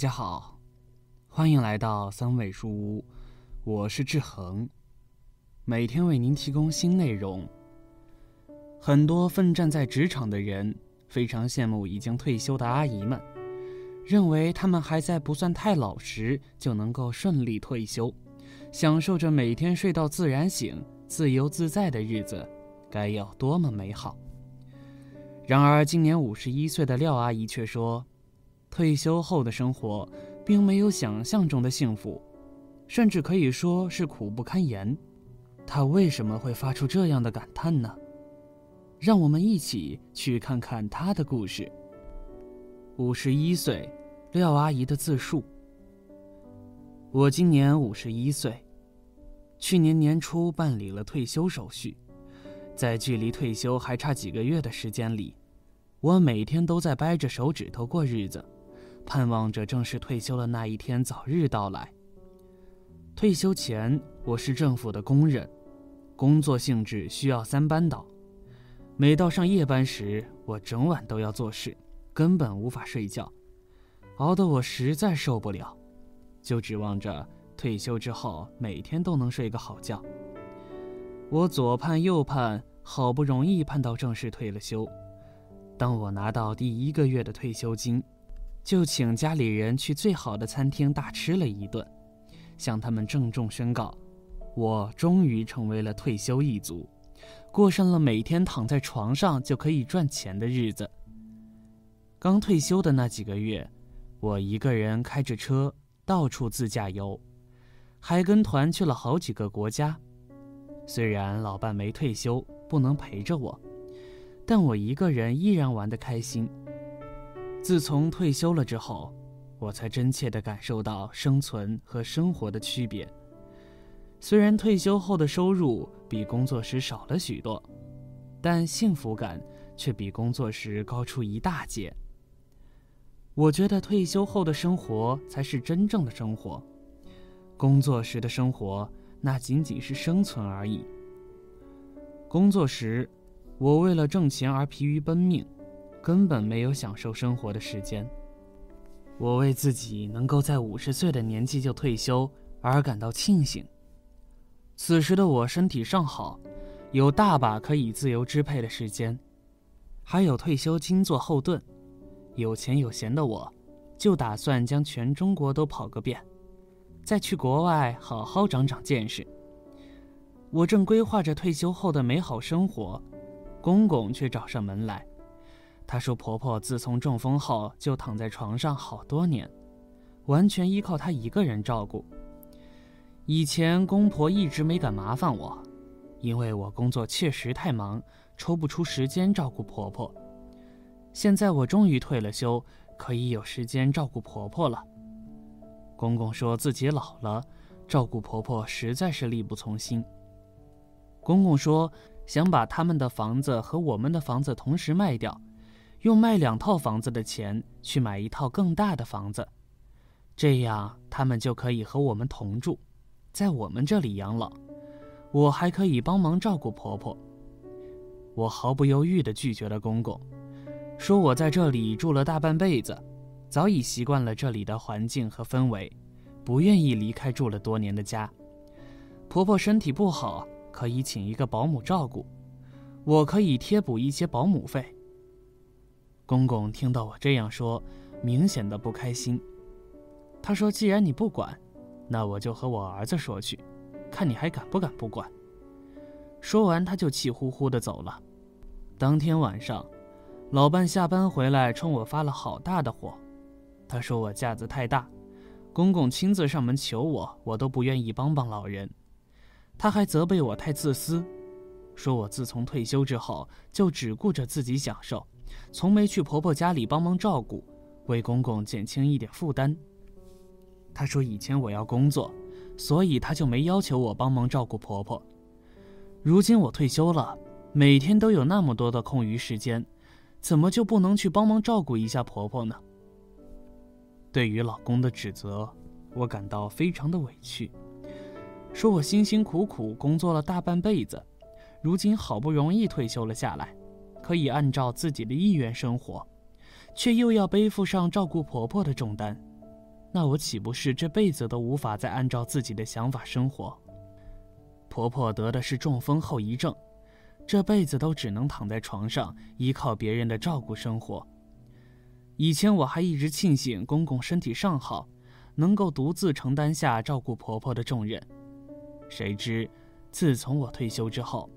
大家好，欢迎来到三味书屋，我是志恒，每天为您提供新内容。很多奋战在职场的人非常羡慕已经退休的阿姨们，认为他们还在不算太老时就能够顺利退休，享受着每天睡到自然醒、自由自在的日子，该有多么美好。然而，今年五十一岁的廖阿姨却说。退休后的生活，并没有想象中的幸福，甚至可以说是苦不堪言。他为什么会发出这样的感叹呢？让我们一起去看看他的故事。五十一岁，廖阿姨的自述。我今年五十一岁，去年年初办理了退休手续，在距离退休还差几个月的时间里，我每天都在掰着手指头过日子。盼望着正式退休的那一天早日到来。退休前，我是政府的工人，工作性质需要三班倒。每到上夜班时，我整晚都要做事，根本无法睡觉，熬得我实在受不了，就指望着退休之后每天都能睡个好觉。我左盼右盼，好不容易盼到正式退了休。当我拿到第一个月的退休金。就请家里人去最好的餐厅大吃了一顿，向他们郑重宣告，我终于成为了退休一族，过上了每天躺在床上就可以赚钱的日子。刚退休的那几个月，我一个人开着车到处自驾游，还跟团去了好几个国家。虽然老伴没退休，不能陪着我，但我一个人依然玩得开心。自从退休了之后，我才真切地感受到生存和生活的区别。虽然退休后的收入比工作时少了许多，但幸福感却比工作时高出一大截。我觉得退休后的生活才是真正的生活，工作时的生活那仅仅是生存而已。工作时，我为了挣钱而疲于奔命。根本没有享受生活的时间。我为自己能够在五十岁的年纪就退休而感到庆幸。此时的我身体尚好，有大把可以自由支配的时间，还有退休金做后盾。有钱有闲的我，就打算将全中国都跑个遍，再去国外好好长长见识。我正规划着退休后的美好生活，公公却找上门来。她说：“婆婆自从中风后就躺在床上好多年，完全依靠她一个人照顾。以前公婆一直没敢麻烦我，因为我工作确实太忙，抽不出时间照顾婆婆。现在我终于退了休，可以有时间照顾婆婆了。”公公说自己老了，照顾婆婆实在是力不从心。公公说想把他们的房子和我们的房子同时卖掉。用卖两套房子的钱去买一套更大的房子，这样他们就可以和我们同住，在我们这里养老。我还可以帮忙照顾婆婆。我毫不犹豫地拒绝了公公，说我在这里住了大半辈子，早已习惯了这里的环境和氛围，不愿意离开住了多年的家。婆婆身体不好，可以请一个保姆照顾，我可以贴补一些保姆费。公公听到我这样说，明显的不开心。他说：“既然你不管，那我就和我儿子说去，看你还敢不敢不管。”说完，他就气呼呼的走了。当天晚上，老伴下班回来，冲我发了好大的火。他说我架子太大，公公亲自上门求我，我都不愿意帮帮老人。他还责备我太自私，说我自从退休之后就只顾着自己享受。从没去婆婆家里帮忙照顾，为公公减轻一点负担。她说以前我要工作，所以她就没要求我帮忙照顾婆婆。如今我退休了，每天都有那么多的空余时间，怎么就不能去帮忙照顾一下婆婆呢？对于老公的指责，我感到非常的委屈，说我辛辛苦苦工作了大半辈子，如今好不容易退休了下来。可以按照自己的意愿生活，却又要背负上照顾婆婆的重担，那我岂不是这辈子都无法再按照自己的想法生活？婆婆得的是中风后遗症，这辈子都只能躺在床上，依靠别人的照顾生活。以前我还一直庆幸公公身体尚好，能够独自承担下照顾婆婆的重任。谁知，自从我退休之后，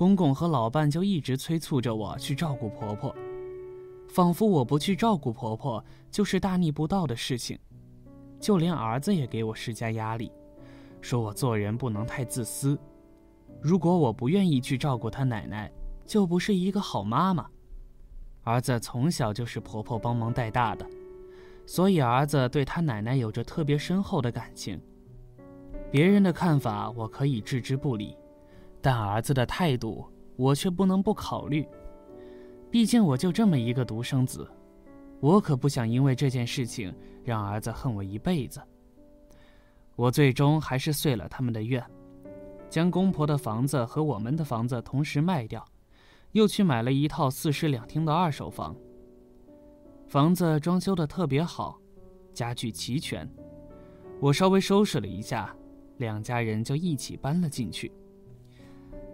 公公和老伴就一直催促着我去照顾婆婆，仿佛我不去照顾婆婆就是大逆不道的事情。就连儿子也给我施加压力，说我做人不能太自私。如果我不愿意去照顾他奶奶，就不是一个好妈妈。儿子从小就是婆婆帮忙带大的，所以儿子对他奶奶有着特别深厚的感情。别人的看法我可以置之不理，但儿子的态度我却不能不考虑。毕竟我就这么一个独生子。我可不想因为这件事情让儿子恨我一辈子。我最终还是遂了他们的愿，将公婆的房子和我们的房子同时卖掉，又去买了一套四室两厅的二手房。房子装修的特别好，家具齐全。我稍微收拾了一下，两家人就一起搬了进去。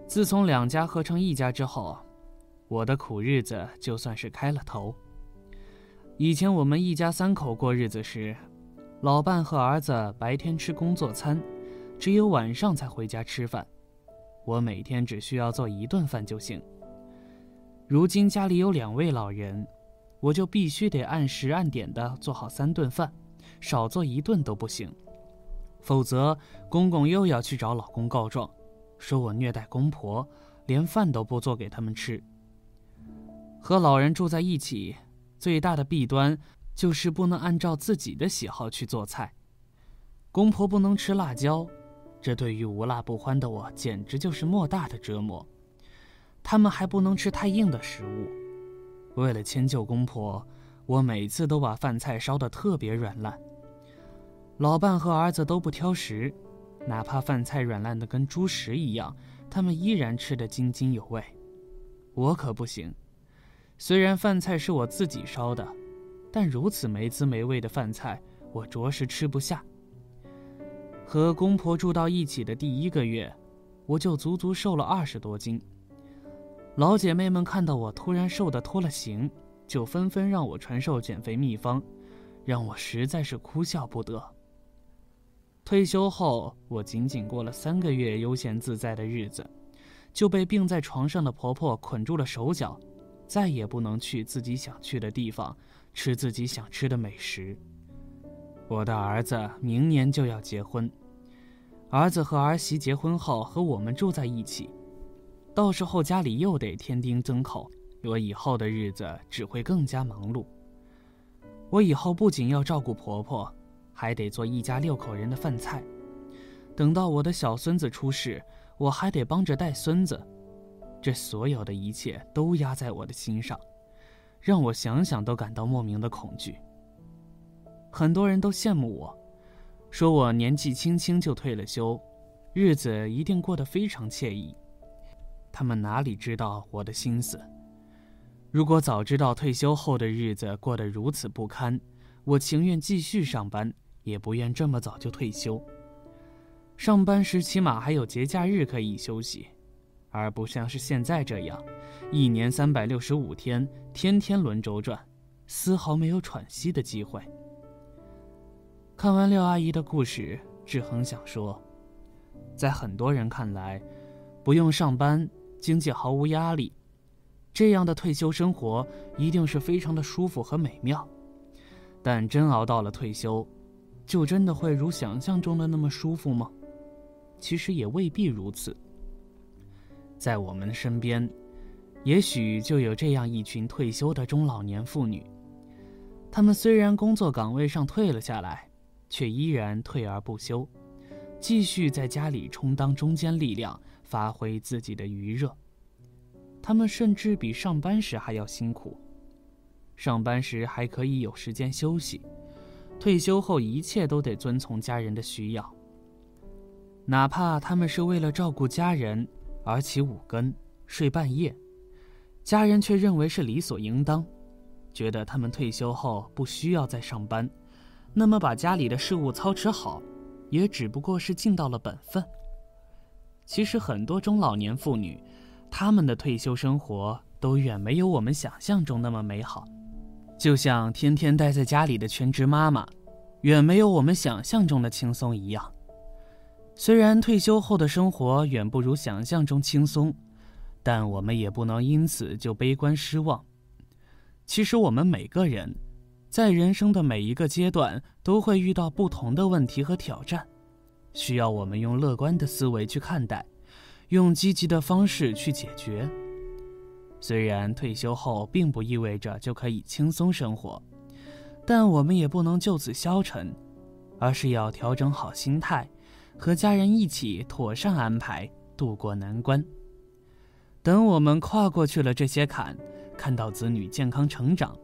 自从两家合成一家之后，我的苦日子就算是开了头。以前我们一家三口过日子时，老伴和儿子白天吃工作餐，只有晚上才回家吃饭。我每天只需要做一顿饭就行。如今家里有两位老人，我就必须得按时按点的做好三顿饭，少做一顿都不行。否则，公公又要去找老公告状，说我虐待公婆，连饭都不做给他们吃。和老人住在一起。最大的弊端就是不能按照自己的喜好去做菜。公婆不能吃辣椒，这对于无辣不欢的我简直就是莫大的折磨。他们还不能吃太硬的食物。为了迁就公婆，我每次都把饭菜烧得特别软烂。老伴和儿子都不挑食，哪怕饭菜软烂的跟猪食一样，他们依然吃得津津有味。我可不行。虽然饭菜是我自己烧的，但如此没滋没味的饭菜，我着实吃不下。和公婆住到一起的第一个月，我就足足瘦了二十多斤。老姐妹们看到我突然瘦得脱了形，就纷纷让我传授减肥秘方，让我实在是哭笑不得。退休后，我仅仅过了三个月悠闲自在的日子，就被病在床上的婆婆捆住了手脚。再也不能去自己想去的地方，吃自己想吃的美食。我的儿子明年就要结婚，儿子和儿媳结婚后和我们住在一起，到时候家里又得添丁增口，我以后的日子只会更加忙碌。我以后不仅要照顾婆婆，还得做一家六口人的饭菜。等到我的小孙子出世，我还得帮着带孙子。这所有的一切都压在我的心上，让我想想都感到莫名的恐惧。很多人都羡慕我，说我年纪轻轻就退了休，日子一定过得非常惬意。他们哪里知道我的心思？如果早知道退休后的日子过得如此不堪，我情愿继续上班，也不愿这么早就退休。上班时起码还有节假日可以休息。而不像是现在这样，一年三百六十五天，天天轮轴转，丝毫没有喘息的机会。看完廖阿姨的故事，志恒想说，在很多人看来，不用上班，经济毫无压力，这样的退休生活一定是非常的舒服和美妙。但真熬到了退休，就真的会如想象中的那么舒服吗？其实也未必如此。在我们身边，也许就有这样一群退休的中老年妇女。她们虽然工作岗位上退了下来，却依然退而不休，继续在家里充当中坚力量，发挥自己的余热。她们甚至比上班时还要辛苦。上班时还可以有时间休息，退休后一切都得遵从家人的需要，哪怕他们是为了照顾家人。而起五更，睡半夜，家人却认为是理所应当，觉得他们退休后不需要再上班，那么把家里的事务操持好，也只不过是尽到了本分。其实很多中老年妇女，她们的退休生活都远没有我们想象中那么美好。就像天天待在家里的全职妈妈，远没有我们想象中的轻松一样。虽然退休后的生活远不如想象中轻松，但我们也不能因此就悲观失望。其实我们每个人，在人生的每一个阶段都会遇到不同的问题和挑战，需要我们用乐观的思维去看待，用积极的方式去解决。虽然退休后并不意味着就可以轻松生活，但我们也不能就此消沉，而是要调整好心态。和家人一起妥善安排渡过难关。等我们跨过去了这些坎，看到子女健康成长，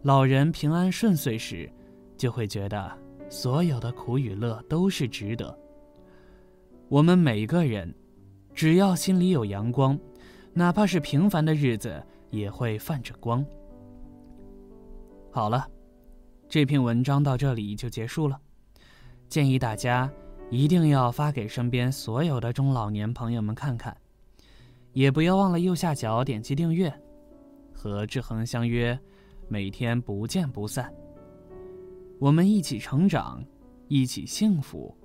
老人平安顺遂时，就会觉得所有的苦与乐都是值得。我们每个人，只要心里有阳光，哪怕是平凡的日子也会泛着光。好了，这篇文章到这里就结束了，建议大家。一定要发给身边所有的中老年朋友们看看，也不要忘了右下角点击订阅，和志恒相约，每天不见不散。我们一起成长，一起幸福。